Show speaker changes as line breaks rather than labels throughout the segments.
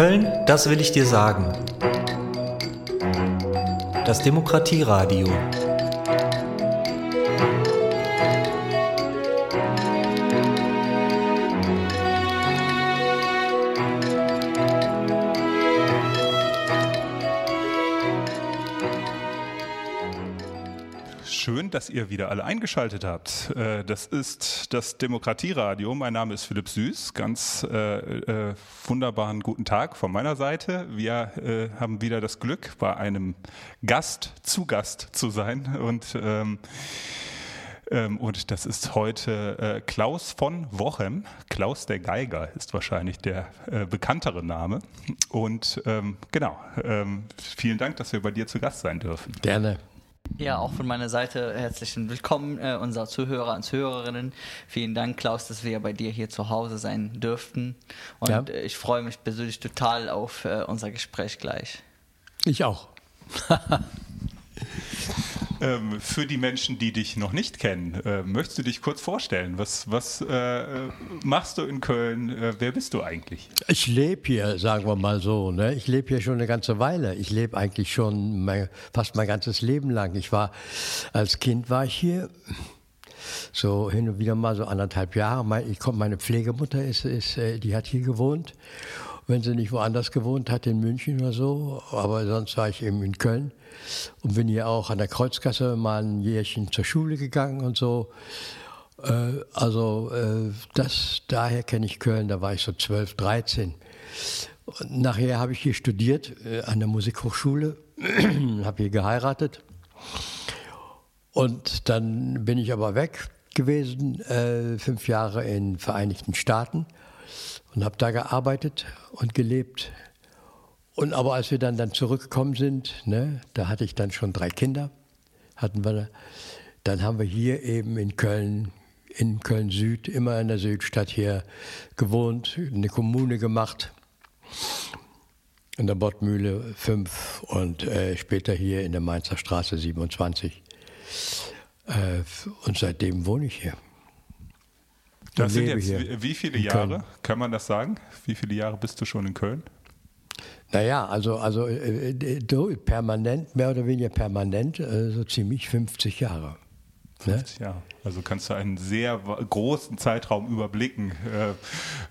Köln, das will ich dir sagen. Das Demokratieradio.
Dass ihr wieder alle eingeschaltet habt. Äh, das ist das Demokratieradio. Mein Name ist Philipp Süß. Ganz äh, äh, wunderbaren guten Tag von meiner Seite. Wir äh, haben wieder das Glück, bei einem Gast zu Gast zu sein. Und, ähm, ähm, und das ist heute äh, Klaus von Wochem. Klaus der Geiger ist wahrscheinlich der äh, bekanntere Name. Und ähm, genau, ähm, vielen Dank, dass wir bei dir zu Gast sein dürfen.
Gerne.
Ja, auch von meiner Seite herzlichen Willkommen, äh, unser Zuhörer und Zuhörerinnen. Vielen Dank, Klaus, dass wir bei dir hier zu Hause sein dürften. Und
Ja.
äh, ich freue mich persönlich total auf äh, unser Gespräch gleich.
Ich auch.
Ähm, für die Menschen, die dich noch nicht kennen, äh, möchtest du dich kurz vorstellen? Was, was äh, machst du in Köln? Äh, wer bist du eigentlich?
Ich lebe hier, sagen wir mal so. Ne? Ich lebe hier schon eine ganze Weile. Ich lebe eigentlich schon mein, fast mein ganzes Leben lang. Ich war als Kind war ich hier. So hin und wieder mal so anderthalb Jahre. Ich komm, meine Pflegemutter ist, ist, äh, die hat hier gewohnt. Wenn sie nicht woanders gewohnt hat, in München oder so. Aber sonst war ich eben in Köln. Und bin hier auch an der Kreuzgasse mal ein Jährchen zur Schule gegangen und so. Äh, also äh, das, daher kenne ich Köln, da war ich so 12, 13. Und nachher habe ich hier studiert äh, an der Musikhochschule, habe hier geheiratet. Und dann bin ich aber weg gewesen, äh, fünf Jahre in Vereinigten Staaten und habe da gearbeitet und gelebt. Und aber als wir dann, dann zurückgekommen sind, ne, da hatte ich dann schon drei Kinder, hatten wir, dann haben wir hier eben in Köln, in Köln Süd, immer in der Südstadt hier gewohnt, eine Kommune gemacht, in der Bottmühle 5 und äh, später hier in der Mainzer Straße 27. Äh, und seitdem wohne ich hier.
Das sind jetzt
hier
wie, viele Jahre? Kann man das sagen? Wie viele Jahre bist du schon in Köln?
Naja, also, also äh, äh, permanent, mehr oder weniger permanent, äh, so ziemlich 50 Jahre. Ne?
Ja, also kannst du einen sehr großen Zeitraum überblicken,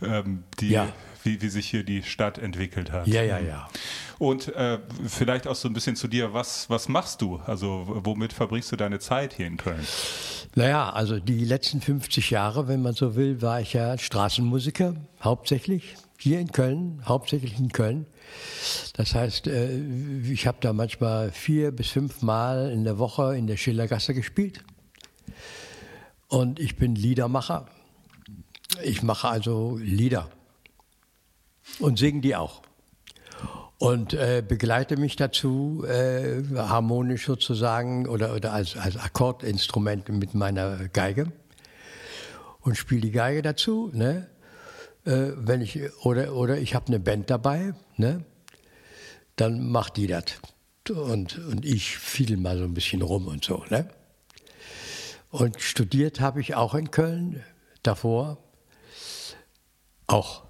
äh, ähm, die,
Ja.
Wie, wie sich hier die Stadt entwickelt hat.
Ja, ja, ja.
Und äh, vielleicht auch so ein bisschen zu dir, was, was machst du? Also womit verbringst du deine Zeit hier in Köln?
Naja, also die letzten 50 Jahre, wenn man so will, war ich ja Straßenmusiker, hauptsächlich hier in Köln, hauptsächlich in Köln. Das heißt, äh, ich habe da manchmal vier bis fünf Mal in der Woche in der Schillergasse gespielt. Und ich bin Liedermacher. Ich mache also Lieder und singe die auch. Und äh, begleite mich dazu äh, harmonisch sozusagen oder, oder als, als Akkordinstrument mit meiner Geige und spiele die Geige dazu. Ne? Äh, wenn ich, oder, oder ich habe eine Band dabei, ne? dann macht die das. Und, und ich fiedel mal so ein bisschen rum und so. Ne? Und studiert habe ich auch in Köln davor auch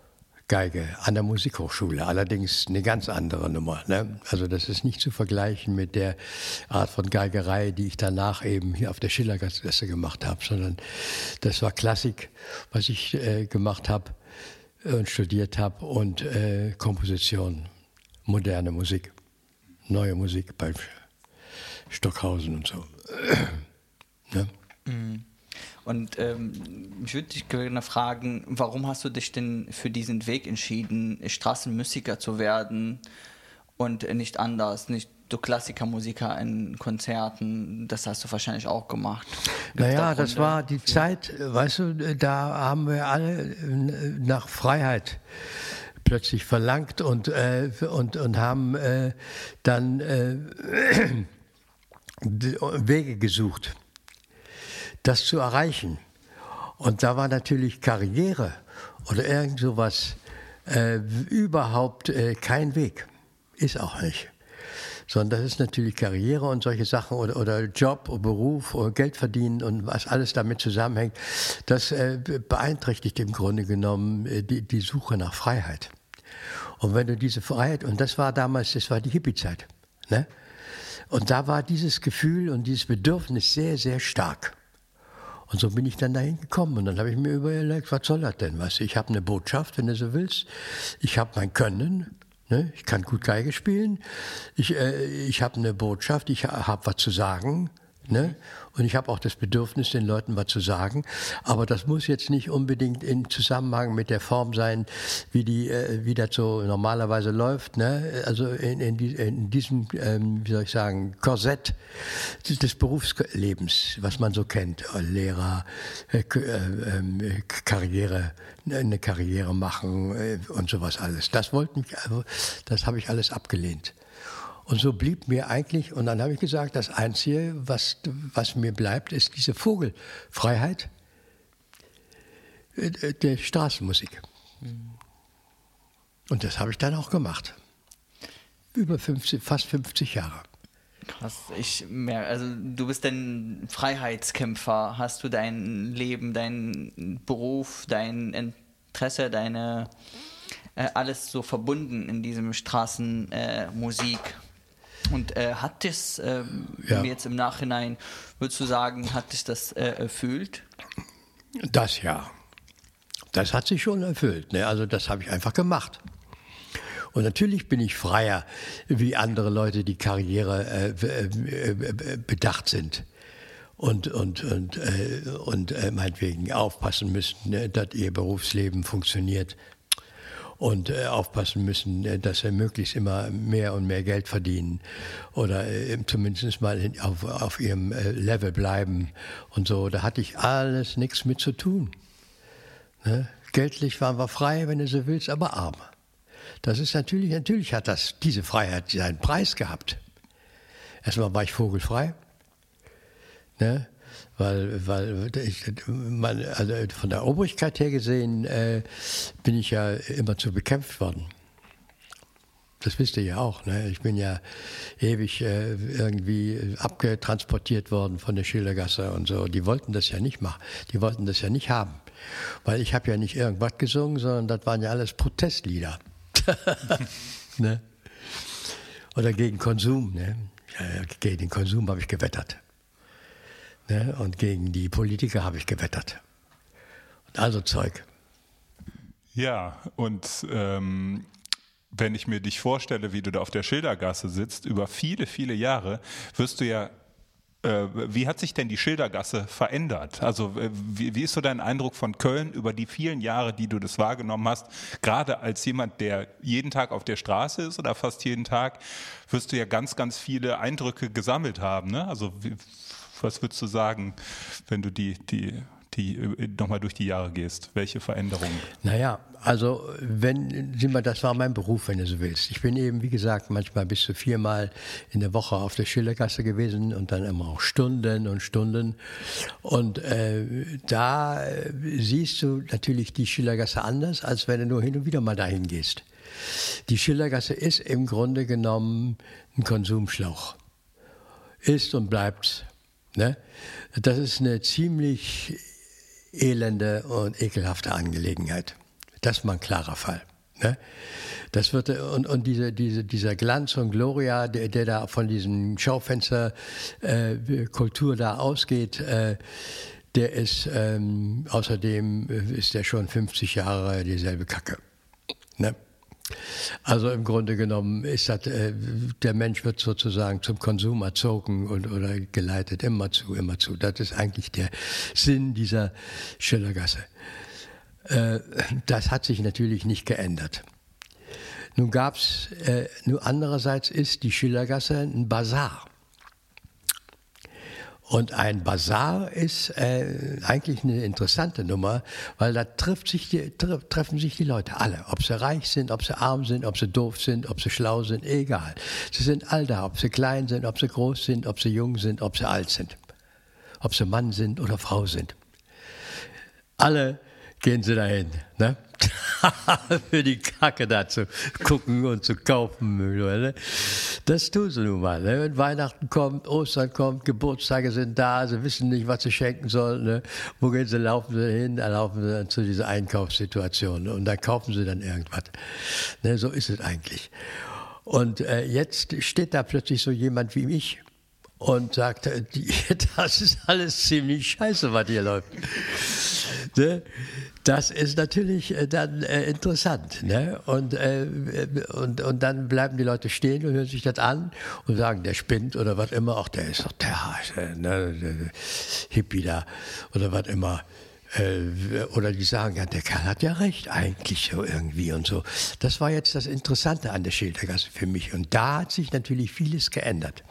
Geige an der Musikhochschule, allerdings eine ganz andere Nummer. Ne? Also das ist nicht zu vergleichen mit der Art von Geigerei, die ich danach eben hier auf der Schillergasse gemacht habe, sondern das war Klassik, was ich äh, gemacht habe und studiert habe und äh, Komposition, moderne Musik, neue Musik bei Stockhausen und so.
Und ähm, ich würde dich gerne fragen, warum hast du dich denn für diesen Weg entschieden, Straßenmusiker zu werden und nicht anders, nicht du Klassikermusiker in Konzerten, das hast du wahrscheinlich auch gemacht. Gibt's
Naja,
da
das war die? Zeit, weißt du, da haben wir alle äh, nach Freiheit plötzlich verlangt und, äh, und, und haben äh, dann äh, Wege gesucht, das zu erreichen. Und da war natürlich Karriere oder irgend sowas äh, überhaupt äh, kein Weg. Ist auch nicht. Sondern das ist natürlich Karriere und solche Sachen oder, oder Job oder Beruf oder Geld verdienen und was alles damit zusammenhängt. Das äh, beeinträchtigt im Grunde genommen äh, die, die Suche nach Freiheit. Und wenn du diese Freiheit, und das war damals, das war die Hippie-Zeit, ne? Und da war dieses Gefühl und dieses Bedürfnis sehr, sehr stark. Und so bin ich dann dahin gekommen. Und dann habe ich mir überlegt, was soll das denn? Du, ich habe eine Botschaft, wenn du so willst. Ich habe mein Können. Ne? Ich kann gut Geige spielen. Ich, äh, ich habe eine Botschaft. Ich habe was zu sagen. Ne? Und ich habe auch das Bedürfnis, den Leuten was zu sagen. Aber das muss jetzt nicht unbedingt im Zusammenhang mit der Form sein, wie, die, äh, wie das so normalerweise läuft. Ne? Also in, in, die, in diesem, ähm, wie soll ich sagen, Korsett des Berufslebens, was man so kennt. Lehrer, äh, äh, Karriere, eine Karriere machen äh, und sowas alles. Das wollte mich, also, das habe ich alles abgelehnt. Und so blieb mir eigentlich, und dann habe ich gesagt, das Einzige, was, was mir bleibt, ist diese Vogelfreiheit äh, der Straßenmusik. Und das habe ich dann auch gemacht. Über 50, fast 50 Jahre.
Krass, ich merke, also du bist ein Freiheitskämpfer. Hast du dein Leben, deinen Beruf, dein Interesse, deine äh, alles so verbunden in diesem Straßenmusik? Äh, und äh, hat das äh, ja. jetzt im Nachhinein, würdest du sagen, hat es das äh, erfüllt?
Das ja. Das hat sich schon erfüllt. Ne? Also das habe ich einfach gemacht. Und natürlich bin ich freier wie andere Leute, die Karriere äh, äh, äh, bedacht sind und, und, und, äh, und meinetwegen aufpassen müssen, ne, dass ihr Berufsleben funktioniert und äh, aufpassen müssen, äh, dass sie möglichst immer mehr und mehr Geld verdienen oder äh, zumindest mal auf, auf ihrem äh, Level bleiben und so. Da hatte ich alles nichts mit zu tun. Ne? Geldlich waren wir frei, wenn du so willst, aber arm. Das ist natürlich, natürlich hat das, diese Freiheit seinen Preis gehabt. Erstmal war ich vogelfrei. Ne? Weil, weil ich, man, also von der Obrigkeit her gesehen äh, bin ich ja immer zu bekämpft worden. Das wisst ihr ja auch. Ne? Ich bin ja ewig äh, irgendwie abgetransportiert worden von der Schildergasse und so. Die wollten das ja nicht machen. Die wollten das ja nicht haben. Weil ich habe ja nicht irgendwas gesungen, sondern das waren ja alles Protestlieder. ne? Oder gegen Konsum. Ne? Gegen den Konsum habe ich gewettert. Ne? Und gegen die Politiker habe ich gewettert. Und also Zeug.
Ja, und ähm, wenn ich mir dich vorstelle, wie du da auf der Schildergasse sitzt, über viele, viele Jahre, wirst du ja äh, wie hat sich denn die Schildergasse verändert? Also wie, wie, ist so dein Eindruck von Köln über die vielen Jahre, die du das wahrgenommen hast? Gerade als jemand, der jeden Tag auf der Straße ist oder fast jeden Tag, wirst du ja ganz, ganz viele Eindrücke gesammelt haben. Ne? Also wie, was würdest du sagen, wenn du die, die, die nochmal durch die Jahre gehst? Welche Veränderungen?
Naja, also wenn, sieh mal, das war mein Beruf, wenn du so willst. Ich bin eben, wie gesagt, manchmal bis zu viermal in der Woche auf der Schillergasse gewesen und dann immer auch Stunden und Stunden. Und äh, da äh, siehst du natürlich die Schillergasse anders, als wenn du nur hin und wieder mal dahin gehst. Die Schillergasse ist im Grunde genommen ein Konsumschlauch. Ist und bleibt Ne? Das ist eine ziemlich elende und ekelhafte Angelegenheit. Das ist mal ein klarer Fall. Ne? Das wird, und, und diese, diese, dieser Glanz und Gloria, der, der da von diesem Schaufensterkultur äh, da ausgeht, äh, der ist, ähm, außerdem ist der schon 50 Jahre dieselbe Kacke. Ne? Also im Grunde genommen ist das, äh, der Mensch wird sozusagen zum Konsum erzogen und, oder geleitet, immer zu, immer zu. Das ist eigentlich der Sinn dieser Schillergasse. Äh, das hat sich natürlich nicht geändert. Nun gab's, äh, nur andererseits ist die Schillergasse ein Bazar. Und ein Bazar ist äh, eigentlich eine interessante Nummer, weil da sich die, tre treffen sich die Leute alle. Ob sie reich sind, ob sie arm sind, ob sie doof sind, ob sie schlau sind, egal. Sie sind all da, ob sie klein sind, ob sie groß sind, ob sie jung sind, ob sie alt sind. Ob sie Mann sind oder Frau sind. Alle gehen sie dahin. Ne? für die Kacke da zu gucken und zu kaufen. Das tun sie nun mal. Ne? Wenn Weihnachten kommt, Ostern kommt, Geburtstage sind da, sie wissen nicht, was sie schenken sollen. Ne? Wo gehen sie, laufen sie hin? Dann laufen sie zu dieser Einkaufssituation und dann kaufen sie dann irgendwas. Ne? So ist es eigentlich. Und äh, jetzt steht da plötzlich so jemand wie ich und sagt, äh, das ist alles ziemlich scheiße, was hier läuft. Ne? Das ist natürlich äh, dann äh, interessant. Ne? Und, äh, und, und dann bleiben die Leute stehen und hören sich das an und sagen, der spinnt oder was immer. Ach, der ist doch der, äh, ne, der Hippie da oder was immer. Äh, oder die sagen, ja, der Kerl hat ja recht eigentlich so irgendwie und so. Das war jetzt das Interessante an der Schildergasse für mich. Und da hat sich natürlich vieles geändert.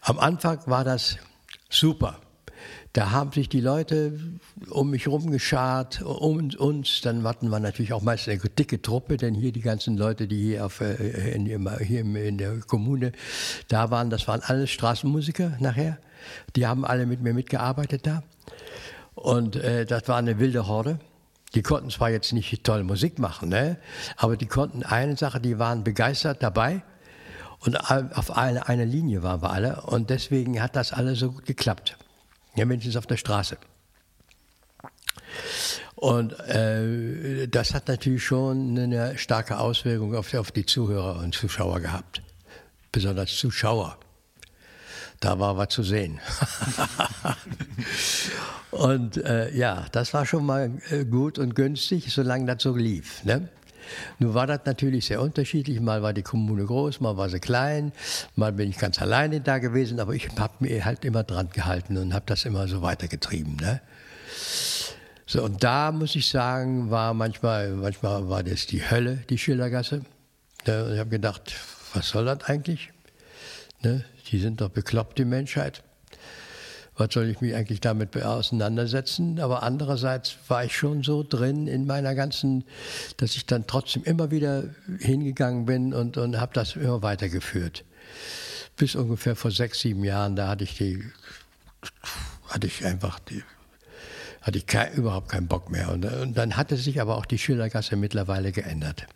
Am Anfang war das super. Da haben sich die Leute um mich herum geschart, um uns. Dann hatten wir natürlich auch meist eine dicke Truppe, denn hier die ganzen Leute, die hier, auf, äh, in, hier in der Kommune da waren, das waren alles Straßenmusiker nachher. Die haben alle mit mir mitgearbeitet da. Und äh, das war eine wilde Horde. Die konnten zwar jetzt nicht tolle Musik machen, ne? aber die konnten eine Sache, die waren begeistert dabei. Und auf einer eine Linie waren wir alle. Und deswegen hat das alles so gut geklappt. Ja, wenigstens auf der Straße. Und äh, das hat natürlich schon eine starke Auswirkung auf, auf die Zuhörer und Zuschauer gehabt. Besonders Zuschauer. Da war was zu sehen. und äh, ja, das war schon mal äh, gut und günstig, solange das so lief. Ne? Nun war das natürlich sehr unterschiedlich. Mal war die Kommune groß, mal war sie klein, mal bin ich ganz alleine da gewesen, aber ich habe mir halt immer dran gehalten und habe das immer so weitergetrieben. Ne? So, und da muss ich sagen, war manchmal, manchmal war das die Hölle, die Schildergasse. Ne? Ich habe gedacht, was soll das eigentlich? Ne? Die sind doch bekloppt, die Menschheit was soll ich mich eigentlich damit auseinandersetzen? Aber andererseits war ich schon so drin in meiner ganzen, dass ich dann trotzdem immer wieder hingegangen bin und, und habe das immer weitergeführt. Bis ungefähr vor sechs, sieben Jahren, da hatte ich die, hatte ich einfach die, hatte ich kein, überhaupt keinen Bock mehr. Und, und dann hatte sich aber auch die Schildergasse mittlerweile geändert.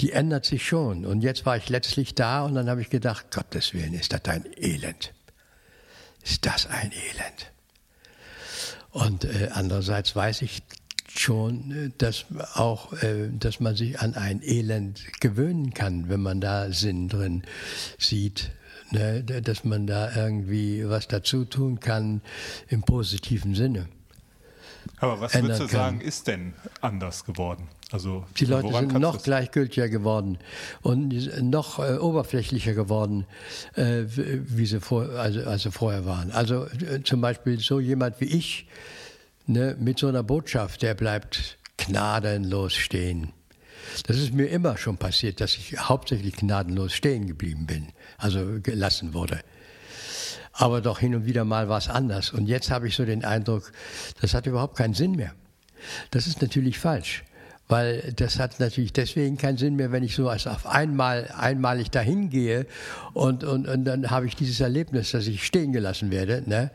Die ändert sich schon. Und jetzt war ich letztlich da und dann habe ich gedacht, Gottes Willen, ist das ein Elend ist das ein Elend. Und äh, andererseits weiß ich schon, äh, dass auch, äh, dass man sich an ein Elend gewöhnen kann, wenn man da Sinn drin sieht. Ne? Dass man da irgendwie was dazu tun kann im positiven Sinne.
Aber was würdest du sagen, ist denn anders geworden? Also,
die Leute sind noch gleichgültiger geworden und noch äh, oberflächlicher geworden, äh, wie sie vor, also, also vorher waren. Also äh, zum Beispiel so jemand wie ich ne, mit so einer Botschaft, der bleibt gnadenlos stehen. Das ist mir immer schon passiert, dass ich hauptsächlich gnadenlos stehen geblieben bin, also gelassen wurde. Aber doch hin und wieder mal war es anders. Und jetzt habe ich so den Eindruck, das hat überhaupt keinen Sinn mehr. Das ist natürlich falsch weil das hat natürlich deswegen keinen Sinn mehr, wenn ich so als auf einmal einmalig dahin gehe und, und, und dann habe ich dieses Erlebnis, dass ich stehen gelassen werde. Ne?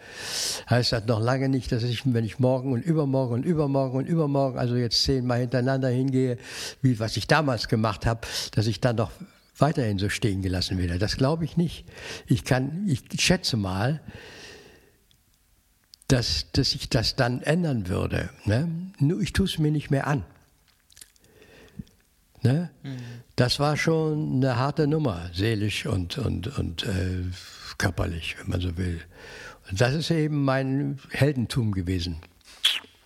Heißt das noch lange nicht, dass ich, wenn ich morgen und übermorgen und übermorgen und übermorgen, also jetzt zehnmal hintereinander hingehe, wie was ich damals gemacht habe, dass ich dann doch weiterhin so stehen gelassen werde. Das glaube ich nicht. Ich kann, ich schätze mal, dass, dass sich das dann ändern würde. Ne? Nur ich tue es mir nicht mehr an. Ne? Mhm. Das war schon eine harte Nummer, seelisch und, und, und äh, körperlich, wenn man so will. Und das ist eben mein Heldentum gewesen,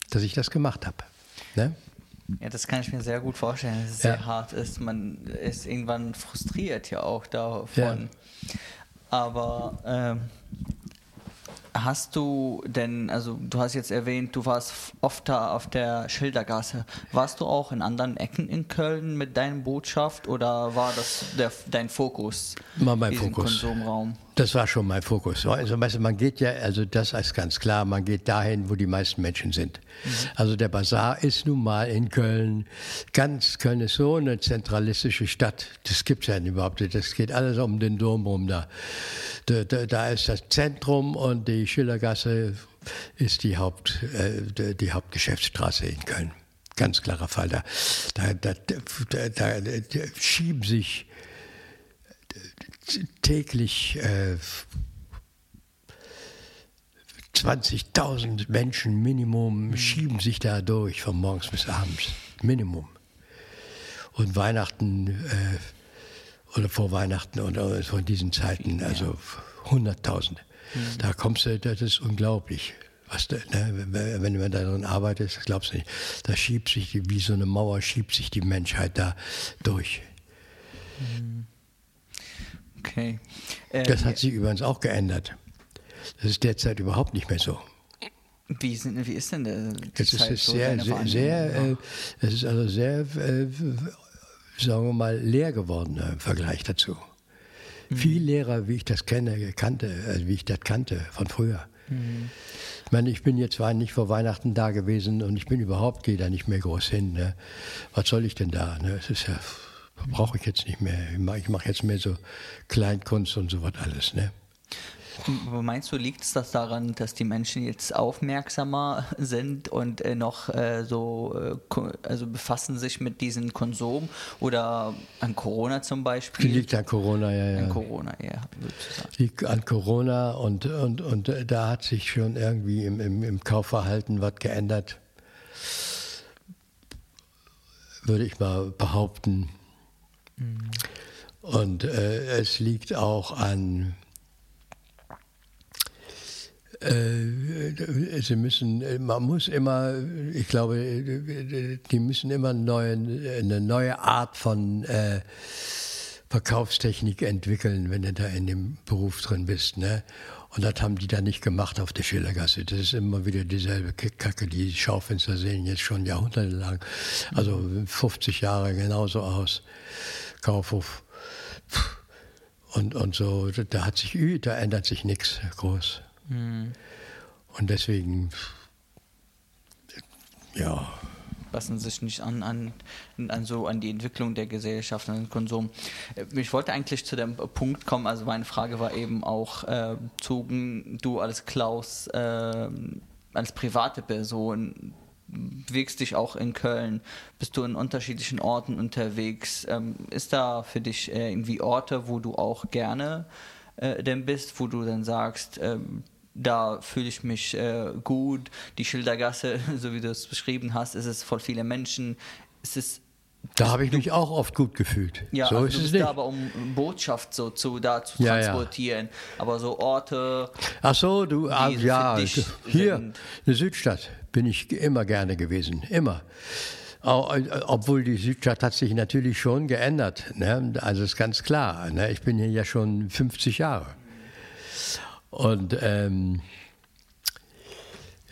dass ich das gemacht habe. Ne?
Ja, das kann ich mir sehr gut vorstellen, dass es ja. sehr hart ist. Man ist irgendwann frustriert ja auch davon. Ja. Aber ähm, Hast du denn, also du hast jetzt erwähnt, du warst oft da auf der Schildergasse. Warst du auch in anderen Ecken in Köln mit deiner Botschaft oder war das der, dein Fokus?
War mein Fokus.
Konsumraum?
Das war schon mein Fokus. Also man geht ja, also das ist ganz klar, man geht dahin, wo die meisten Menschen sind. Mhm. Also der Bazar ist nun mal in Köln. Ganz Köln ist so eine zentralistische Stadt. Das gibt es ja überhaupt nicht. Das geht alles um den Dom rum da. Da, da, da ist das Zentrum und die Schillergasse ist die, Haupt, äh, die Hauptgeschäftsstraße in Köln. Ganz klarer Fall. Da, da, da, da, da schieben sich täglich äh, 20.000 Menschen Minimum schieben sich da durch von morgens bis abends. Minimum. Und Weihnachten äh, oder vor Weihnachten oder von diesen Zeiten, also 100.000. Da kommst du, das ist unglaublich. Was ne, wenn man darin arbeitet, das glaubst du nicht. Da schiebt sich, wie so eine Mauer, schiebt sich die Menschheit da durch.
Okay. Äh,
Das hat sich übrigens auch geändert. Das ist derzeit überhaupt nicht mehr so.
wie, sind, wie ist denn der, die
Das ist,
Zeit
ist
so,
sehr, sehr, äh, es ist also sehr, äh, sagen wir mal, leer geworden äh, im Vergleich dazu. Viel leerer, wie ich das kenne, kannte, also wie ich das kannte von früher. Ich meine, ich bin jetzt zwar nicht vor Weihnachten da gewesen und ich bin überhaupt, gehe da nicht mehr groß hin. Ne? Was soll ich denn da? Ne? Es ist ja, brauche ich jetzt nicht mehr. Ich mache jetzt mehr so Kleinkunst und sowas alles. Ne?
Aber meinst du, liegt es das daran, dass die Menschen jetzt aufmerksamer sind und äh, noch äh, so, äh, also befassen sich mit diesem Konsum oder an Corona zum
Die
Beispiel?
liegt an Corona, ja, ja.
An Corona, ja,
liegt an Corona und, und, und äh, da hat sich schon irgendwie im, im, im Kaufverhalten was geändert, würde ich mal behaupten. Und äh, es liegt auch an, äh, sie müssen, man muss immer, ich glaube, die müssen immer neuen, eine neue Art von äh, Verkaufstechnik entwickeln, wenn du da in dem Beruf drin bist. Ne? Und das haben die da nicht gemacht auf der Schillergasse. Das ist immer wieder dieselbe Kacke. Die Schaufenster sehen jetzt schon jahrhundertelang, also 50 Jahre genauso aus. Kaufhof. Und, und so, da hat sich, da ändert sich nichts groß. Und deswegen, ja,
passen sich nicht an, an, an, so, an die Entwicklung der Gesellschaft, an den Konsum. Äh, Ich wollte eigentlich zu dem Punkt kommen, also meine Frage war eben auch, äh, zogen du als Klaus, äh, als private Person, bewegst dich auch in Köln, bist du in unterschiedlichen Orten unterwegs. Ähm, ist da für dich äh, irgendwie Orte, wo du auch gerne äh, denn bist, wo du dann sagst, ähm, da fühle ich mich äh, gut. Die Schildergasse, so wie du es beschrieben hast, ist es voll viele Menschen. Es ist
da habe ich mich auch oft gut gefühlt.
ja,
so
also
ist
du
es
bist
nicht.
da aber um Botschaft so zu da zu
Ja, ja.
transportieren. Aber so Orte,
Ach so, du, ah, ja, hier,
sind.
eine Südstadt bin ich immer gerne gewesen, immer. Äh, Obwohl die Südstadt hat sich natürlich schon geändert, ne? also ist ganz klar. Ne? Ich bin hier ja schon 50 Jahre. Und ähm,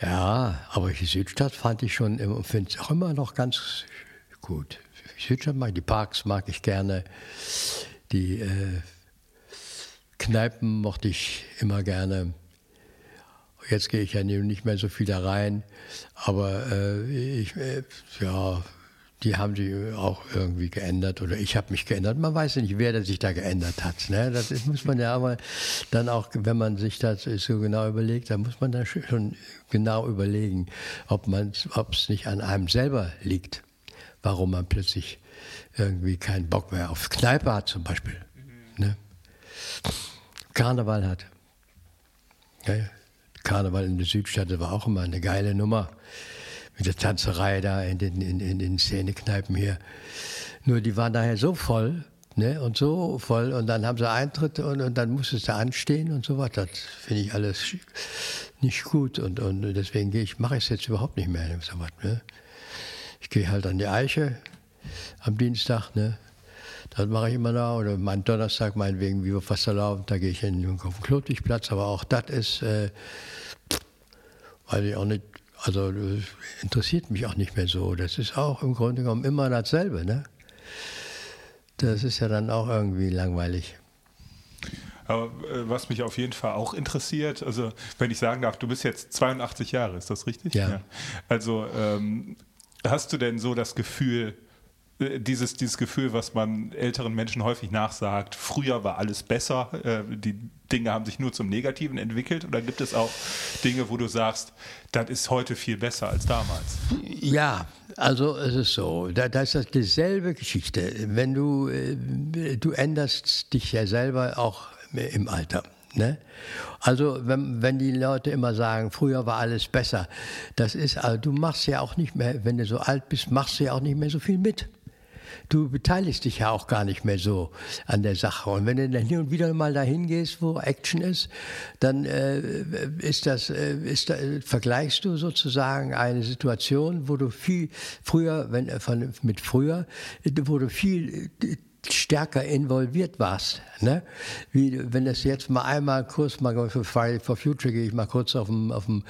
ja, aber die Südstadt fand ich schon, finde auch immer noch ganz gut. Die Südstadt mag die Parks mag ich gerne, die äh, Kneipen mochte ich immer gerne. Jetzt gehe ich ja nicht mehr so viel da rein, aber äh, ich, äh, ja, die haben sich auch irgendwie geändert oder ich habe mich geändert. Man weiß ja nicht, wer sich da geändert hat. Ne? Das ist, muss man ja aber dann auch, wenn man sich das so genau überlegt, dann muss man da schon genau überlegen, ob es nicht an einem selber liegt, warum man plötzlich irgendwie keinen Bock mehr auf Kneipe hat zum Beispiel. Ne? Karneval hat. Ja. Karneval in der Südstadt, das war auch immer eine geile Nummer. Mit der Tanzerei da in den, in, in den Szenekneipen hier. Nur die waren daher so voll, ne, und so voll, und dann haben sie Eintritt und, und dann musstest du anstehen und so was. Das finde ich alles nicht gut und, und deswegen gehe ich, mache ich es jetzt überhaupt nicht mehr. So was, ne. Ich gehe halt an die Eiche am Dienstag, ne. Das mache ich immer da. Oder mein Donnerstag, meinetwegen, wie wir fast erlauben, da gehe ich in, auf den Klotigplatz. Aber auch das ist, äh, weiß ich auch nicht, also das interessiert mich auch nicht mehr so. Das ist auch im Grunde genommen immer dasselbe. Ne? Das ist ja dann auch irgendwie langweilig.
Aber äh, was mich auf jeden Fall auch interessiert, also wenn ich sagen darf, du bist jetzt 82 Jahre, ist das richtig?
Ja.
Also ähm, hast du denn so das Gefühl, äh, dieses, dieses Gefühl, was man älteren Menschen häufig nachsagt, früher war alles besser, äh, die Dinge haben sich nur zum Negativen entwickelt oder gibt es auch Dinge, wo du sagst, das ist heute viel besser als damals?
Ja, Also es ist so, da, da ist das dieselbe Geschichte. Wenn du, äh, du änderst dich ja selber auch im Alter. Ne? Also wenn, wenn die Leute immer sagen, früher war alles besser, das ist, also du machst ja auch nicht mehr, wenn du so alt bist, machst du ja auch nicht mehr so viel mit du beteiligst dich ja auch gar nicht mehr so an der Sache. Und wenn du dann hin und wieder mal dahin gehst, wo Action ist, dann äh, ist das, äh, ist da, vergleichst du sozusagen eine Situation, wo du viel früher, wenn äh, von, mit früher, wo du viel stärker involviert warst. Ne? Wie, wenn das jetzt mal einmal kurz mal für Friday for Future gehe ich mal kurz auf dem, auf dem,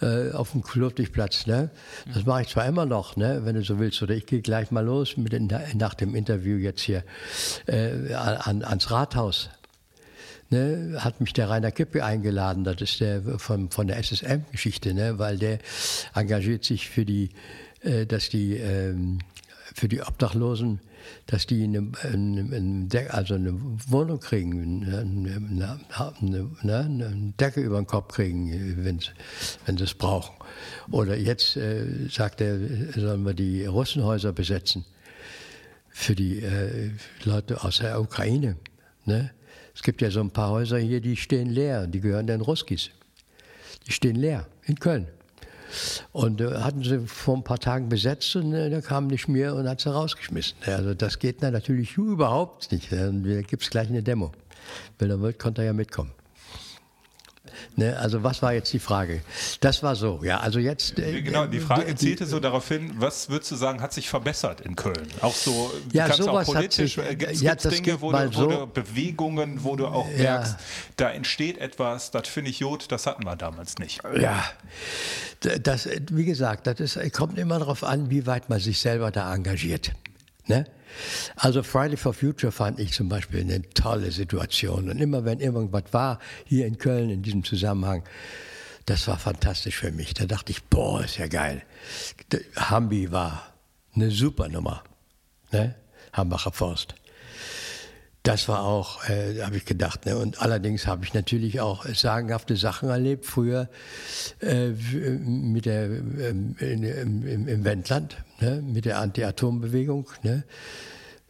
äh, auf dem Ludwigplatz. Ne? Das mache ich zwar immer noch, ne? wenn du so willst. Oder ich gehe gleich mal los mit den, nach dem Interview jetzt hier äh, an, ans Rathaus. Ne, hat mich der Rainer Kippe eingeladen, das ist der von, von der SSM-Geschichte, ne, weil der engagiert sich für die, äh, dass die, ähm, für die Obdachlosen dass die eine, eine, also eine Wohnung kriegen, eine, eine, eine, Decke über den Kopf kriegen, wenn, wenn sie es brauchen. Oder jetzt äh, sagt er, sollen wir die Russenhäuser besetzen für die äh, Leute aus der Ukraine. Ne? Es gibt ja so ein paar Häuser hier, die stehen leer, die gehören den Ruskis. Die stehen leer in Köln. Und äh, hatten sie vor ein paar Tagen besetzt und äh, da kam nicht mehr und hat sie rausgeschmissen. Also das geht natürlich überhaupt nicht. Da gibt es gleich eine Demo. Wenn er wollt, konnte er ja mitkommen. Ne, also was war jetzt die Frage? Das war so, ja. Also jetzt.
Äh, genau, die Frage die, zielte so darauf hin, was würdest du sagen, hat sich verbessert in Köln? Auch so,
ja, sowas auch politisch,
hat sich, äh, ja, Dinge, wo, du, so, wo Bewegungen, wo du auch ja. merkst, da entsteht etwas, das finde ich Jod, das hatten wir damals nicht.
Ja, das, wie gesagt, das ist, kommt immer darauf an, wie weit man sich selber da engagiert. Ne? Also Friday for Future fand ich zum Beispiel eine tolle Situation. Und immer wenn irgendwas war, hier in Köln in diesem Zusammenhang, das war fantastisch für mich. Da dachte ich, boah, ist ja geil. Hambi war eine super Nummer. Ne? Hambacher Forst. Das war auch, äh, habe ich gedacht. Ne? Und allerdings habe ich natürlich auch sagenhafte Sachen erlebt. Früher äh, mit der, äh, in, im, im Wendland, ne? mit der Anti-Atom-Bewegung. Ne?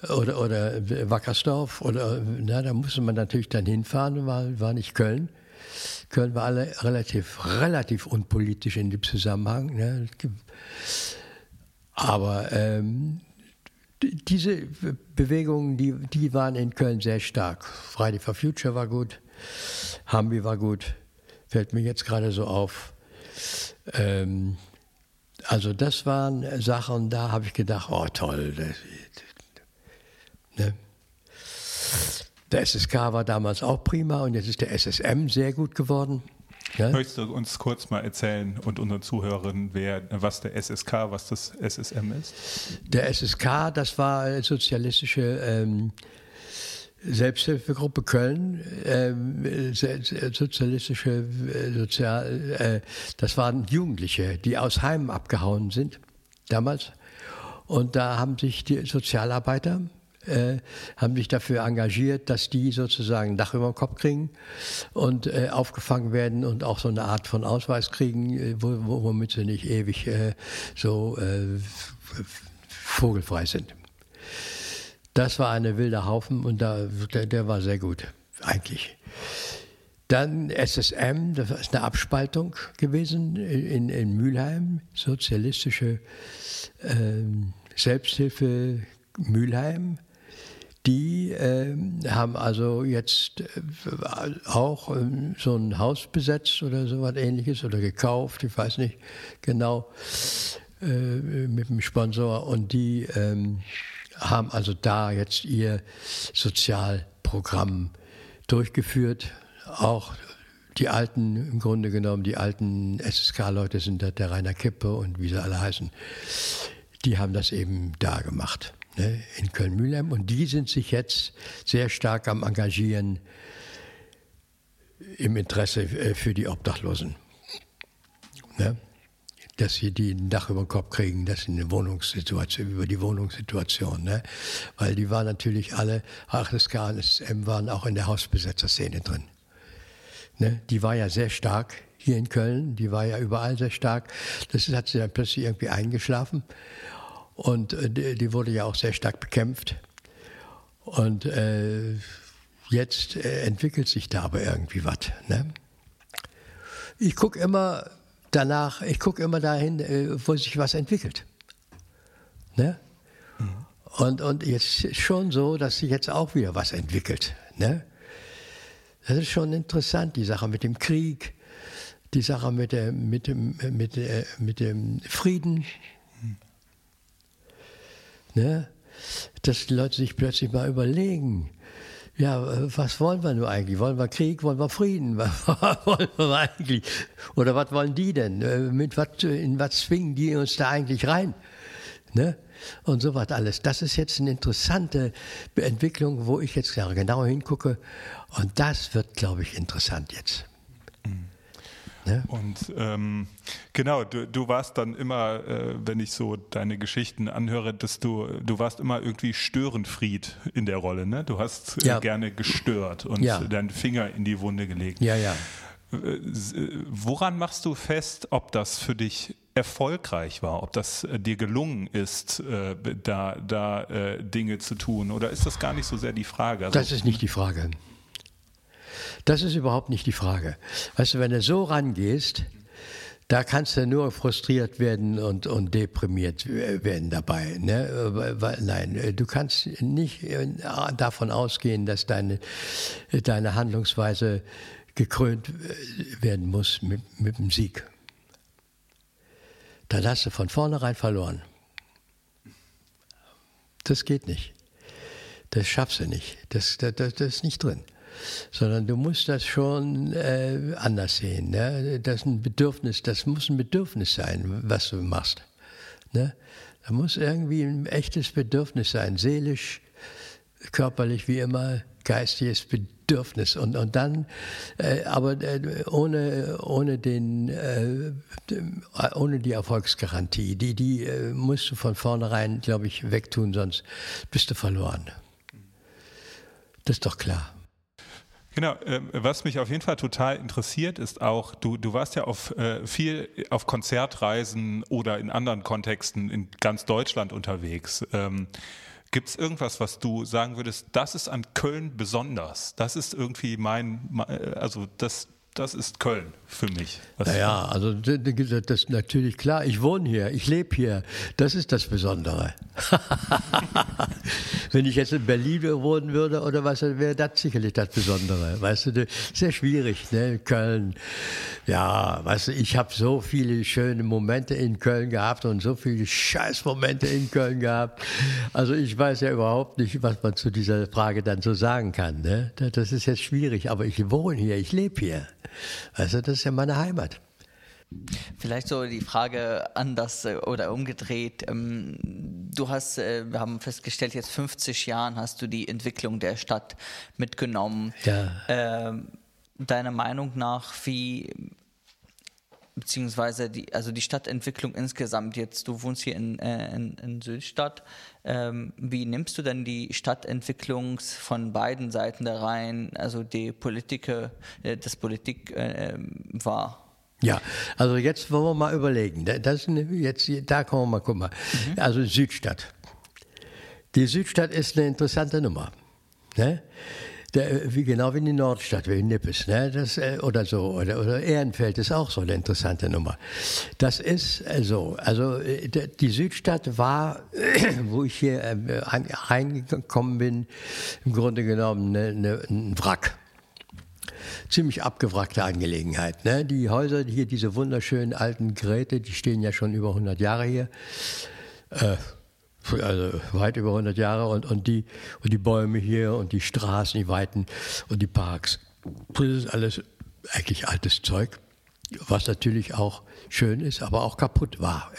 Oder, oder Wackersdorf. Oder, na, da musste man natürlich dann hinfahren, war, war nicht Köln. Köln war alle relativ, relativ unpolitisch in dem Zusammenhang. Ne? Aber ähm, diese Bewegungen, die, die waren in Köln sehr stark. Friday for Future war gut, Hambi war gut, fällt mir jetzt gerade so auf. Ähm, also das waren Sachen, da habe ich gedacht, oh toll. Das, ne? Der SSK war damals auch prima und jetzt ist der SSM sehr gut geworden.
Ja? Möchtest du uns kurz mal erzählen und unseren Zuhörern, wer, was der SSK, was das SSM ist?
Der SSK, das war sozialistische ähm, Selbsthilfegruppe Köln, ähm, sozialistische äh, Sozial, äh, das waren Jugendliche, die aus Heimen abgehauen sind damals. Und da haben sich die Sozialarbeiter äh, haben sich dafür engagiert, dass die sozusagen ein Dach über den Kopf kriegen und äh, aufgefangen werden und auch so eine Art von Ausweis kriegen, äh, wo, womit sie nicht ewig äh, so äh, vogelfrei sind. Das war eine wilde Haufen und da, der, der war sehr gut, eigentlich. Dann SSM, das ist eine Abspaltung gewesen in, in Mülheim, sozialistische ähm, Selbsthilfe Mülheim. Die äh, haben also jetzt äh, auch äh, so ein Haus besetzt oder so was ähnliches oder gekauft, ich weiß nicht genau, äh, mit dem Sponsor. Und die ähm, haben also da jetzt ihr Sozialprogramm durchgeführt. Auch die alten, im Grunde genommen, die alten SSK-Leute sind da der Rainer Kippe und wie sie alle heißen, die haben das eben da gemacht ne, in Köln-Mülheim. Und die sind sich jetzt sehr stark am Engagieren im Interesse äh, für die Obdachlosen. Ne? Dass sie die ein Dach über den Kopf kriegen, dass sie eine Wohnungssituation, über die Wohnungssituation. Ne? Weil die waren natürlich alle, HSK und SM waren auch in der Hausbesetzerszene drin. Ne? Die war ja sehr stark hier in Köln, die war ja überall sehr stark. Das hat sie dann plötzlich irgendwie eingeschlafen. Und äh, die, die, wurde ja auch sehr stark bekämpft. Und äh, jetzt äh, entwickelt sich da aber irgendwie was. Ne? Ich gucke immer danach, ich gucke immer dahin, äh, wo sich was entwickelt. Ne? Mhm. Und, und jetzt schon so, dass sich jetzt auch wieder was entwickelt. Ne? Das ist schon interessant, die Sache mit dem Krieg, die Sache mit, der, mit, dem, mit, der, mit dem Frieden. Ne? Dass die Leute sich plötzlich mal überlegen, ja, was wollen wir nur eigentlich? Wollen wir Krieg? Wollen wir Frieden? Was wollen wir eigentlich? Oder was wollen die denn? Äh, mit was, in was zwingen die uns da eigentlich rein? Ne? Und so was alles. Das ist jetzt eine interessante Entwicklung, wo ich jetzt genau hingucke. Und das wird, glaube ich, interessant jetzt.
Ne? Und ähm, genau, du, du, warst dann immer, äh, wenn ich so deine Geschichten anhöre, dass du, du warst immer irgendwie Störenfried in der Rolle, ne? Du hast äh, ja. gerne gestört und ja. deinen Finger in die Wunde gelegt.
Ja, ja.
Äh, woran machst du fest, ob das für dich erfolgreich war, ob das äh, dir gelungen ist, äh, da, da äh, Dinge zu tun? Oder ist das gar nicht so sehr die Frage?
Also, das ist nicht die Frage. Das ist überhaupt nicht die Frage. Weißt du, wenn du so rangehst, da kannst du nur frustriert werden und, und deprimiert werden dabei. Ne? Nein, du kannst nicht äh, davon ausgehen, dass deine, deine Handlungsweise gekrönt werden muss mit, mit dem Sieg. Dann hast du von vornherein verloren. Das geht nicht. Das schaffst du nicht. Das, das, das ist nicht drin sondern du musst das schon äh, anders sehen. Ne? Das ist ein Bedürfnis, das muss ein Bedürfnis sein, was du machst. Ne? Da muss irgendwie ein echtes Bedürfnis sein, seelisch, körperlich wie immer, geistiges Bedürfnis. Und, und dann, äh, aber äh, ohne, ohne, den, äh, ohne die Erfolgsgarantie, die, die äh, musst du von vornherein, glaube ich, wegtun, sonst bist du verloren. Das ist doch klar.
Genau, ähm, was mich auf jeden Fall total interessiert, ist auch, du, du warst ja auf äh, viel auf Konzertreisen oder in anderen Kontexten in ganz Deutschland unterwegs. Ähm, Gibt es irgendwas, was du sagen würdest, das ist an Köln besonders? Das ist irgendwie mein, also das das ist Köln für mich.
Was naja, also das ist natürlich klar. Ich wohne hier, ich lebe hier. Das ist das Besondere. Wenn ich jetzt in Berlin wohnen würde oder was, wäre das sicherlich das Besondere. Weißt du, sehr schwierig, ne? Köln. Ja, weißt du, ich habe so viele schöne Momente in Köln gehabt und so viele Scheißmomente in Köln gehabt. Also ich weiß ja überhaupt nicht, was man zu dieser Frage dann so sagen kann. Ne? Das ist jetzt schwierig, aber ich wohne hier, ich lebe hier. Also das ist ja meine Heimat.
Vielleicht so die Frage anders äh, oder umgedreht. Ähm, du hast, äh, wir haben festgestellt, jetzt 50 Jahren hast du die Entwicklung der Stadt mitgenommen.
Ja.
Ähm, deiner Meinung nach, wie beziehungsweise die, also die Stadtentwicklung insgesamt jetzt, du wohnst hier in, äh, in, in Südstadt, ähm, wie nimmst du denn die Stadtentwicklung von beiden Seiten da rein, also die Politiker, äh, das Politik äh, ähm, wahr?
Ja, also jetzt wollen wir mal überlegen. Das jetzt, da kommen wir mal gucken. Mal. Mhm. Also Südstadt. Die Südstadt ist eine interessante Nummer. Ne? Der, wie genau wie die Nordstadt, wie Nippes, ne? das, äh, oder so, oder, oder Ehrenfeld ist auch so eine interessante Nummer. Das ist so, also äh, die Südstadt war, wo ich hier reingekommen bin, im Grunde genommen ne, ne, ein Wrack ziemlich abgewrackte Angelegenheit. Ne? Die Häuser, hier diese wunderschönen alten Geräte, die stehen ja schon über 100 Jahre hier. Äh, also weit über 100 Jahre und, und, die, und die Bäume hier und die Straßen, die Weiten und die Parks. Das ist alles eigentlich altes Zeug, was natürlich auch schön ist, aber auch kaputt war.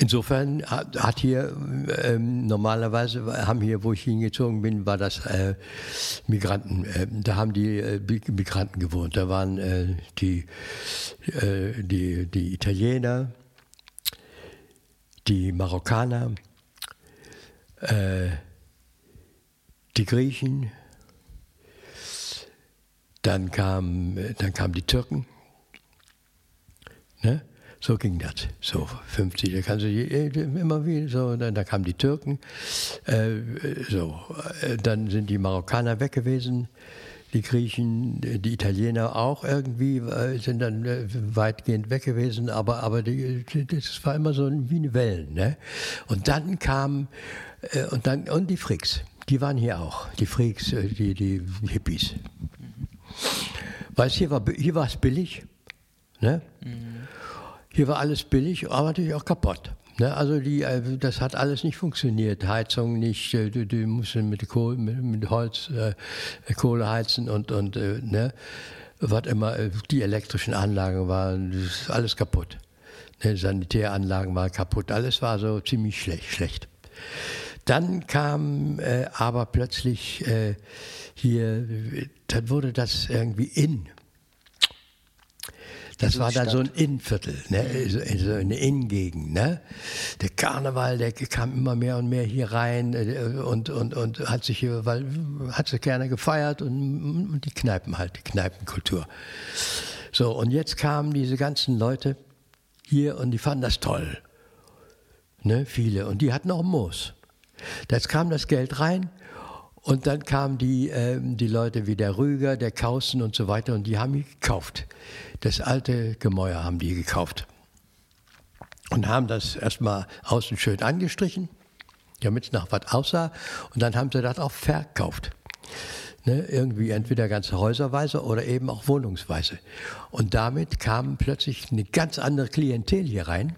Insofern hat hier ähm, normalerweise haben hier, wo ich hingezogen bin, war das äh, Migranten. Äh, da haben die äh, Migranten gewohnt. Da waren äh, die, äh, die die Italiener, die Marokkaner, äh, die Griechen, dann, kam, dann kamen die Türken. Ne? So ging das. So 50, da kannst du immer wieder so, dann, da kamen die Türken, äh, so, äh, dann sind die Marokkaner weg gewesen, die Griechen, die Italiener auch irgendwie äh, sind dann äh, weitgehend weg gewesen, aber, aber die, das war immer so wie eine Wellen. Ne? Und dann kamen, äh, und, dann, und die Freaks, die waren hier auch, die Freaks, äh, die, die Hippies. Weißt hier war hier war es billig. Ne? Mhm. Hier war alles billig, aber natürlich auch kaputt. Ne, also die, äh, das hat alles nicht funktioniert. Heizung nicht, äh, du, du musst mit, Kohle, mit, mit Holz äh, Kohle heizen und, und äh, ne, was immer, äh, die elektrischen Anlagen waren, alles kaputt. Ne, Sanitäranlagen waren kaputt, alles war so ziemlich schlecht. schlecht. Dann kam äh, aber plötzlich hier, dann wurde das irgendwie in. Das war dann so ein Innenviertel, ne? so eine Innengegend. Ne? Der Karneval, der kam immer mehr und mehr hier rein äh, und, und, und hat sich weil, hat sich gerne gefeiert und, und die Kneipen halt, die Kneipenkultur. So, und jetzt kamen diese ganzen Leute hier und die fanden das toll. Ne? Viele. Und die hatten auch Moos. Jetzt kam das Geld rein und dann kamen die, äh, die Leute wie der Rüger, der Kausen und so weiter und die haben die gekauft. Das alte Gemäuer haben die gekauft. Und haben das erstmal außen schön angestrichen, damit es nach was aussah. Und dann haben sie das auch verkauft. Ne, irgendwie entweder ganze Häuserweise oder eben auch wohnungsweise. Und damit kam plötzlich eine ganz andere Klientel hier rein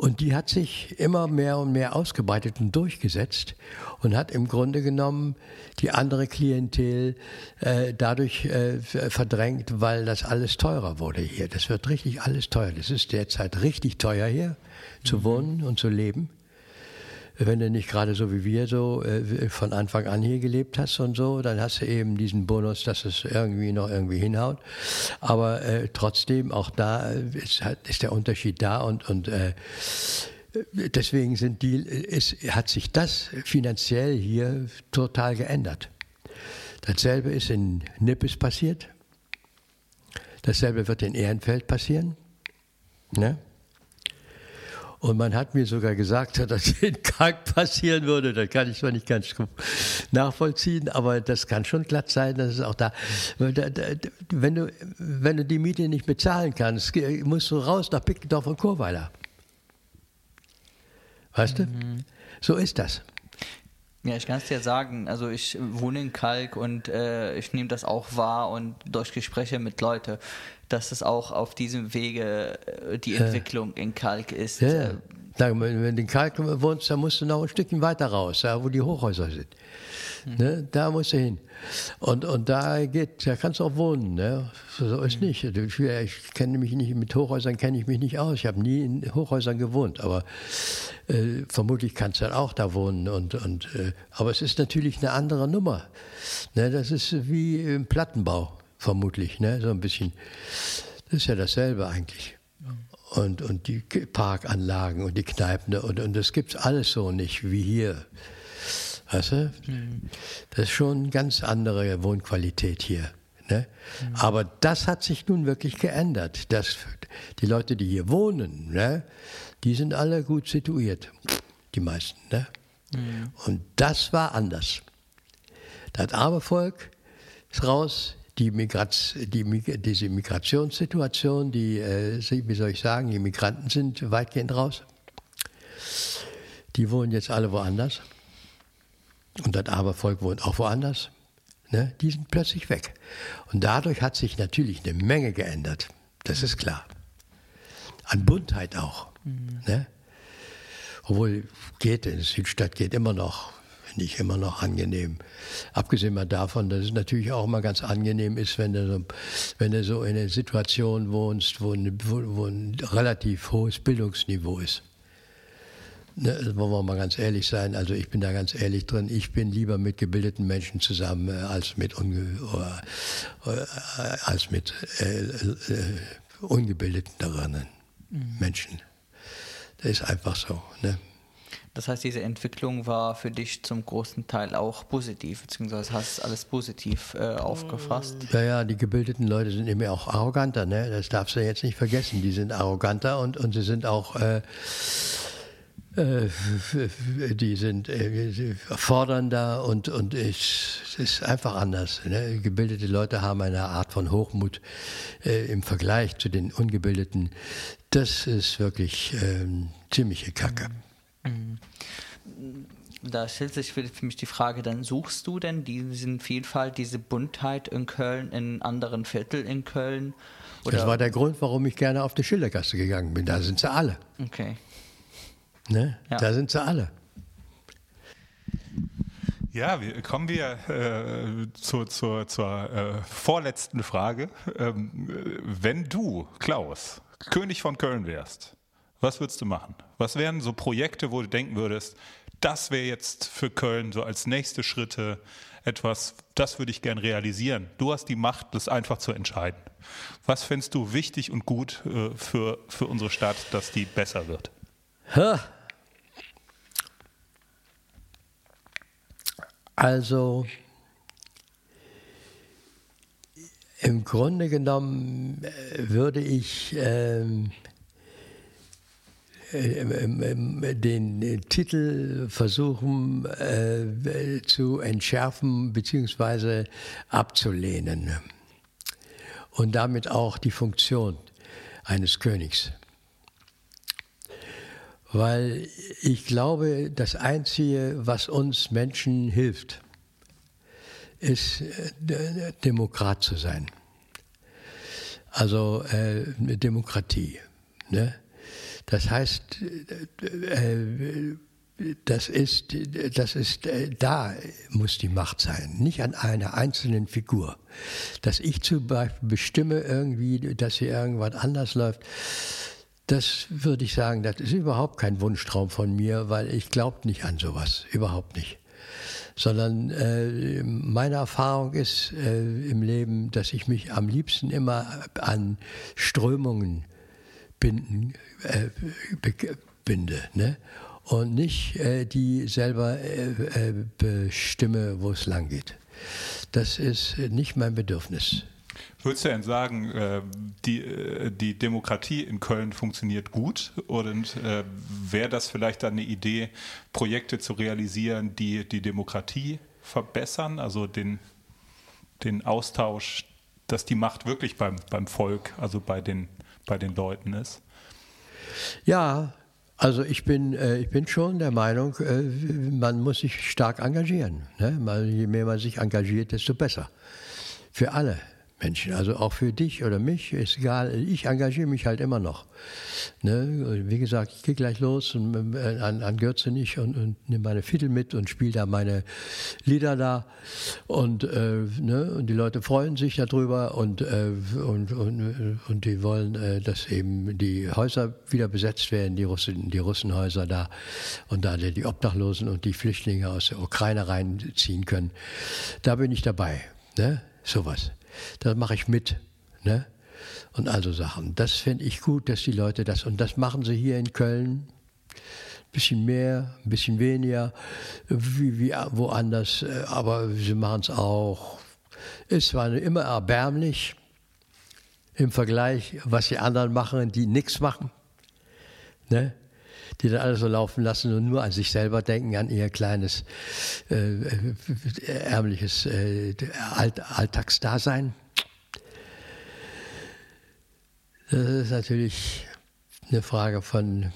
und die hat sich immer mehr und mehr ausgebreitet und durchgesetzt und hat im Grunde genommen die andere Klientel äh, dadurch äh, verdrängt, weil das alles teurer wurde hier. Das wird richtig alles teuer. Das ist derzeit richtig teuer hier zu mhm. wohnen und zu leben wenn du nicht gerade so wie wir so äh, von Anfang an hier gelebt hast und so, dann hast du eben diesen Bonus, dass es irgendwie noch irgendwie hinhaut. Aber äh, trotzdem, auch da ist, ist, der Unterschied da und, und äh, deswegen sind die, ist, hat sich das finanziell hier total geändert. Dasselbe ist in Nippes passiert. Dasselbe wird in Ehrenfeld passieren. Ne? Und man hat mir sogar gesagt, dass das in Kalk passieren würde. Das kann ich zwar nicht ganz nachvollziehen, aber das kann schon glatt sein, dass es auch da. Wenn du, wenn du die Miete nicht bezahlen kannst, musst du raus nach Pickendorf und Chorweiler. Weißt mhm. du? So ist das.
Ja, ich kann es dir sagen, also ich wohne in Kalk und äh, ich nehme das auch wahr und durch Gespräche mit Leuten, dass es auch auf diesem Wege äh, die Entwicklung in Kalk ist.
Ja, ja. Wenn du in Kalk wohnst, dann musst du noch ein Stückchen weiter raus, wo die Hochhäuser sind. Mhm. Ne? Da musst du hin. Und, und da geht, da kannst du auch wohnen. Ne? So ist mhm. nicht. Ich, ich kenne mich nicht, mit Hochhäusern kenne ich mich nicht aus. Ich habe nie in Hochhäusern gewohnt, aber äh, vermutlich kannst du dann auch da wohnen. Und, und, äh, aber es ist natürlich eine andere Nummer. Ne? Das ist wie im Plattenbau vermutlich, ne? so ein bisschen. Das ist ja dasselbe eigentlich. Und, und die Parkanlagen und die Kneipen und, und das gibt es alles so nicht wie hier. Weißt du? Mhm. Das ist schon eine ganz andere Wohnqualität hier. Ne? Mhm. Aber das hat sich nun wirklich geändert. Dass die Leute, die hier wohnen, ne, die sind alle gut situiert. Die meisten. Ne? Mhm. Und das war anders. Das arme Volk ist raus, die, Migraz, die diese Migrationssituation, die, äh, wie soll ich sagen, die Migranten sind weitgehend raus. Die wohnen jetzt alle woanders. Und das Abervolk wohnt auch woanders. Ne? Die sind plötzlich weg. Und dadurch hat sich natürlich eine Menge geändert. Das ist klar. An Buntheit auch. Mhm. Ne? Obwohl geht, in Südstadt geht immer noch finde ich immer noch angenehm. Abgesehen mal davon, dass es natürlich auch mal ganz angenehm ist, wenn du so, wenn du so in einer Situation wohnst, wo, wo, wo ein relativ hohes Bildungsniveau ist. Ne, also wollen wir mal ganz ehrlich sein, also ich bin da ganz ehrlich drin, ich bin lieber mit gebildeten Menschen zusammen äh, als mit, unge oder, äh, als mit äh, äh, ungebildeten mhm. Menschen. Das ist einfach so. Ne?
Das heißt, diese Entwicklung war für dich zum großen Teil auch positiv, beziehungsweise hast alles positiv äh, aufgefasst.
Ja, ja, die gebildeten Leute sind immer auch arroganter, ne? Das darfst du jetzt nicht vergessen. Die sind arroganter und, und sie sind auch äh, äh, die sind äh, fordernder und, und es ist einfach anders. Ne? Gebildete Leute haben eine Art von Hochmut äh, im Vergleich zu den Ungebildeten. Das ist wirklich ähm, ziemliche Kacke. Mhm.
Da stellt sich für mich die Frage, dann suchst du denn diese Vielfalt, diese Buntheit in Köln, in anderen Vierteln in Köln?
Oder? Das war der Grund, warum ich gerne auf die Schildergasse gegangen bin. Da sind sie alle.
Okay.
Ne? Ja. Da sind sie alle.
Ja, wir, kommen wir äh, zur, zur, zur äh, vorletzten Frage. Ähm, wenn du, Klaus, König von Köln wärst, was würdest du machen? Was wären so Projekte, wo du denken würdest, das wäre jetzt für Köln so als nächste Schritte etwas, das würde ich gern realisieren. Du hast die Macht, das einfach zu entscheiden. Was fändest du wichtig und gut äh, für, für unsere Stadt, dass die besser wird?
Also im Grunde genommen äh, würde ich ähm, äh, den Titel versuchen äh, zu entschärfen bzw. abzulehnen und damit auch die Funktion eines Königs. Weil ich glaube, das Einzige, was uns Menschen hilft, ist äh, Demokrat zu sein. Also äh, Demokratie. Ne? Das heißt, äh, äh, das ist, das ist, äh, da muss die Macht sein, nicht an einer einzelnen Figur. Dass ich zum Beispiel bestimme irgendwie, dass hier irgendwas anders läuft, das würde ich sagen, das ist überhaupt kein Wunschtraum von mir, weil ich glaube nicht an sowas, überhaupt nicht. Sondern äh, meine Erfahrung ist äh, im Leben, dass ich mich am liebsten immer an Strömungen binden, äh, binde. Ne? Und nicht äh, die selber äh, äh, bestimme, wo es lang geht. Das ist nicht mein Bedürfnis.
Würdest du denn sagen, äh, die, äh, die Demokratie in Köln funktioniert gut? Und wäre das vielleicht dann eine Idee, Projekte zu realisieren, die die Demokratie verbessern, also den, den Austausch, dass die Macht wirklich beim, beim Volk, also bei den, bei den Leuten ist?
Ja, also ich bin, ich bin schon der Meinung, man muss sich stark engagieren. Ne? Je mehr man sich engagiert, desto besser. Für alle. Menschen. Also auch für dich oder mich, ist egal. Ich engagiere mich halt immer noch. Ne? Wie gesagt, ich gehe gleich los und, äh, an, an Gürzenich und, und nehme meine Viertel mit und spiele da meine Lieder da. Und, äh, ne? und die Leute freuen sich darüber und, äh, und, und, und die wollen, äh, dass eben die Häuser wieder besetzt werden, die, Russen, die Russenhäuser da und da die Obdachlosen und die Flüchtlinge aus der Ukraine reinziehen können. Da bin ich dabei. Ne? Sowas. Da mache ich mit. Ne? Und also Sachen. Das finde ich gut, dass die Leute das, und das machen sie hier in Köln. Ein bisschen mehr, ein bisschen weniger, wie, wie woanders, äh, aber sie machen es auch. Es war immer erbärmlich im Vergleich, was die anderen machen, die nichts machen. Ne? Die dann alles so laufen lassen und nur an sich selber denken, an ihr kleines äh, äh ärmliches äh, Alt Alltagsdasein. Das ist natürlich eine Frage von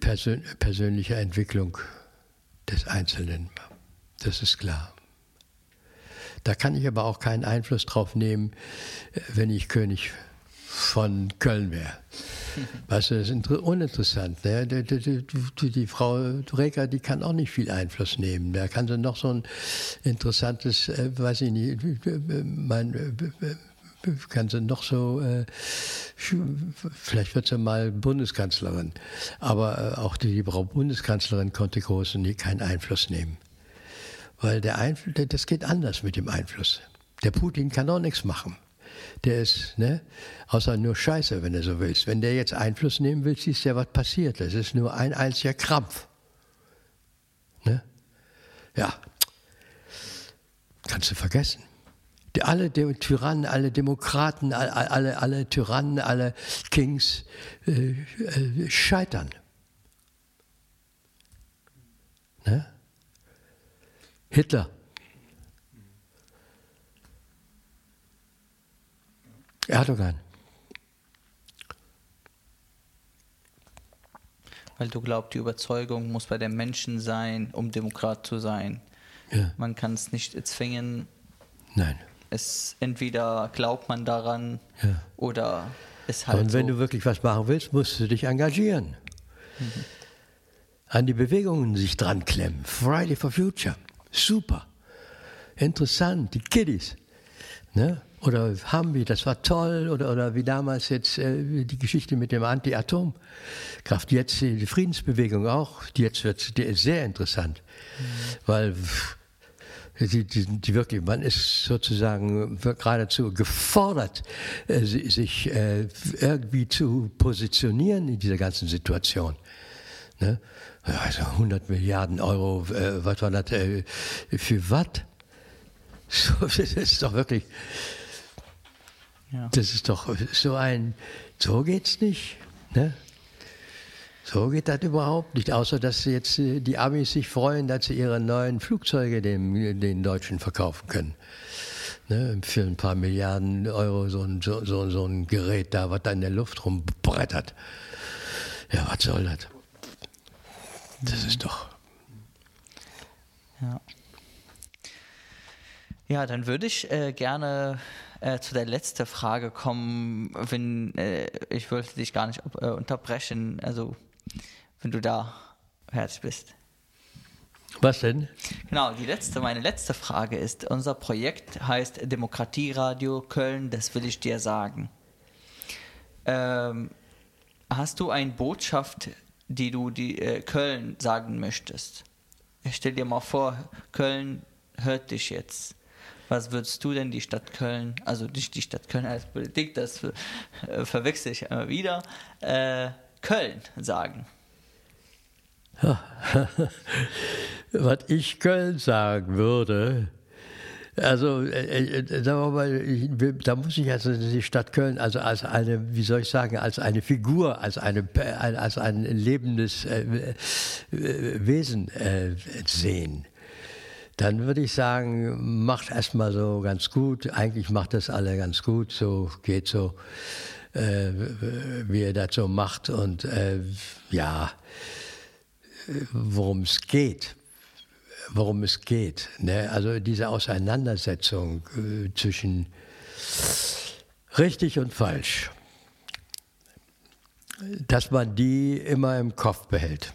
persön persönlicher Entwicklung des Einzelnen. Das ist klar. Da kann ich aber auch keinen Einfluss drauf nehmen, wenn ich König von Köln wäre. Weißt du, das ist uninteressant. Ne? Die, die, die, die, Frau Reker, die kann auch nicht viel Einfluss nehmen. Da kann sie noch so ein interessantes, äh, weiß ich nicht, mein, äh, kann sie noch so, äh, vielleicht wird sie mal Bundeskanzlerin. Aber äh, auch die, Frau Bundeskanzlerin konnte groß und keinen Einfluss nehmen. Weil der Einfluss, das geht anders mit dem Einfluss. Der Putin kann auch nichts machen. Der ist, ne, außer nur Scheiße, wenn du so willst. Wenn der jetzt Einfluss nehmen will, siehst du ja, was passiert. Das ist nur ein einziger Krampf. Ne? Ja, kannst du vergessen. Die, alle De Tyrannen, alle Demokraten, alle, alle, alle Tyrannen, alle Kings äh, äh, scheitern. Ne? Hitler. Erdogan.
Weil du glaubst, die Überzeugung muss bei den Menschen sein, um Demokrat zu sein.
Ja.
Man kann es nicht zwingen.
Nein.
Es entweder glaubt man daran
Ja.
oder es halt
Und wenn
so.
du wirklich was machen willst, musst du dich engagieren. An die Bewegungen sich dran klemmen. Friday for Future. Super. Interessant. Die Kiddies. Ne? Oder Hambi, das war toll. Oder, oder wie damals jetzt äh, die Geschichte mit dem Anti-Atomkraft. Jetzt die Friedensbewegung auch. Jetzt wird es sehr interessant. Weil pff, die, die, die wirklich, man ist sozusagen geradezu gefordert, äh, si- sich äh, irgendwie zu positionieren in dieser ganzen Situation. Ne? Also 100 Milliarden Euro, äh, was war das, äh, für was? So, das ist doch wirklich,
Ja.
das ist doch so ein, so geht's nicht. Ne? So geht das überhaupt nicht, außer dass jetzt äh, die Amis sich freuen, dass sie ihre neuen Flugzeuge dem, den Deutschen verkaufen können. Ne, für ein paar Milliarden Euro so ein, so, so, so ein Gerät da, was da in der Luft rumbrettert. Ja, was soll das? Das ist doch.
Ja. Ja, dann würde ich äh, gerne äh, zu der letzten Frage kommen, wenn äh, ich wollte dich gar nicht äh, unterbrechen, also wenn du da fertig bist.
Was denn?
Genau, die letzte, meine letzte Frage ist, unser Projekt heißt Demokratieradio Köln, das will ich dir sagen. Ähm, hast du eine Botschaft, die du die äh, Köln sagen möchtest? Ich stell dir mal vor, Köln hört dich jetzt. Was würdest du denn die Stadt Köln, also nicht die Stadt Köln als Politik, das äh, verwechsel ich immer wieder, äh, Köln sagen?
Was ich Köln sagen würde, also äh, äh, wir mal, ich, da muss ich also die Stadt Köln also als eine, wie soll ich sagen, als eine Figur, als eine als ein lebendes äh, äh, Wesen äh, sehen. Dann würde ich sagen, macht erstmal so ganz gut. Eigentlich macht das alle ganz gut. So geht so, äh, wie ihr das so macht. Und äh, ja, worum es geht, worum es geht. Ne? Also diese Auseinandersetzung äh, zwischen richtig und falsch, dass man die immer im Kopf behält.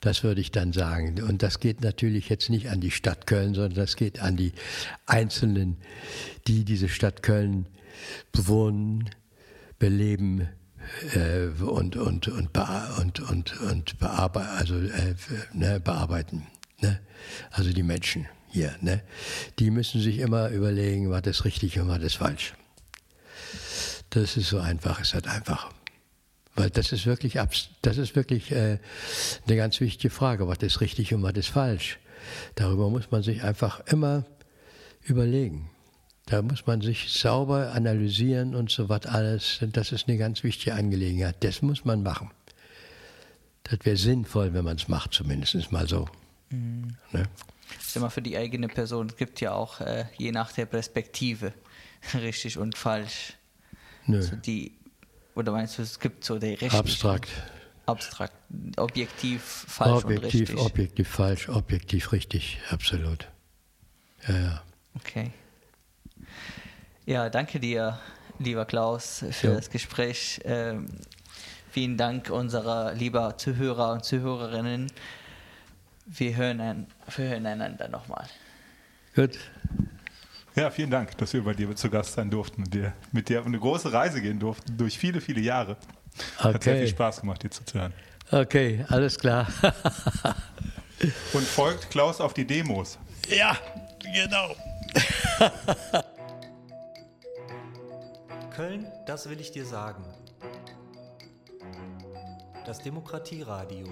Das würde ich dann sagen. Und das geht natürlich jetzt nicht an die Stadt Köln, sondern das geht an die Einzelnen, die diese Stadt Köln bewohnen, beleben äh, und, und, und, und, und, und bearbeiten, also, äh, ne, bearbeiten. Ne? Also die Menschen hier. Ne? Die müssen sich immer überlegen, was ist richtig und was ist falsch. Das ist so einfach, ist halt einfach. Weil das ist wirklich, das ist wirklich äh, eine ganz wichtige Frage, was ist richtig und was ist falsch. Darüber muss man sich einfach immer überlegen. Da muss man sich sauber analysieren und so was alles. Das ist eine ganz wichtige Angelegenheit. Das muss man machen. Das wäre sinnvoll, wenn man es macht, zumindest mal so.
Mhm.
Ne?
Das ist immer für die eigene Person. Es gibt ja auch äh, je nach der Perspektive richtig und falsch.
Nö.
So die, oder meinst du, es gibt so die richtig
Abstrakt.
abstrakt, objektiv falsch
objektiv,
und richtig.
objektiv falsch, objektiv richtig, absolut. Ja, ja.
Okay. Ja, danke dir, lieber Klaus, für
Ja.
das Gespräch. Ähm, vielen Dank unserer lieber Zuhörer und Zuhörerinnen. Wir hören, ein, wir hören einander nochmal.
Gut.
Ja, vielen Dank, dass wir bei dir zu Gast sein durften und dir, mit dir auf eine große Reise gehen durften, durch viele, viele Jahre. Okay. Hat sehr viel Spaß gemacht, dir zuzuhören.
Okay, alles klar.
und folgt Klaus auf die Demos.
Ja, genau.
Köln, das will ich dir sagen. Das Demokratieradio.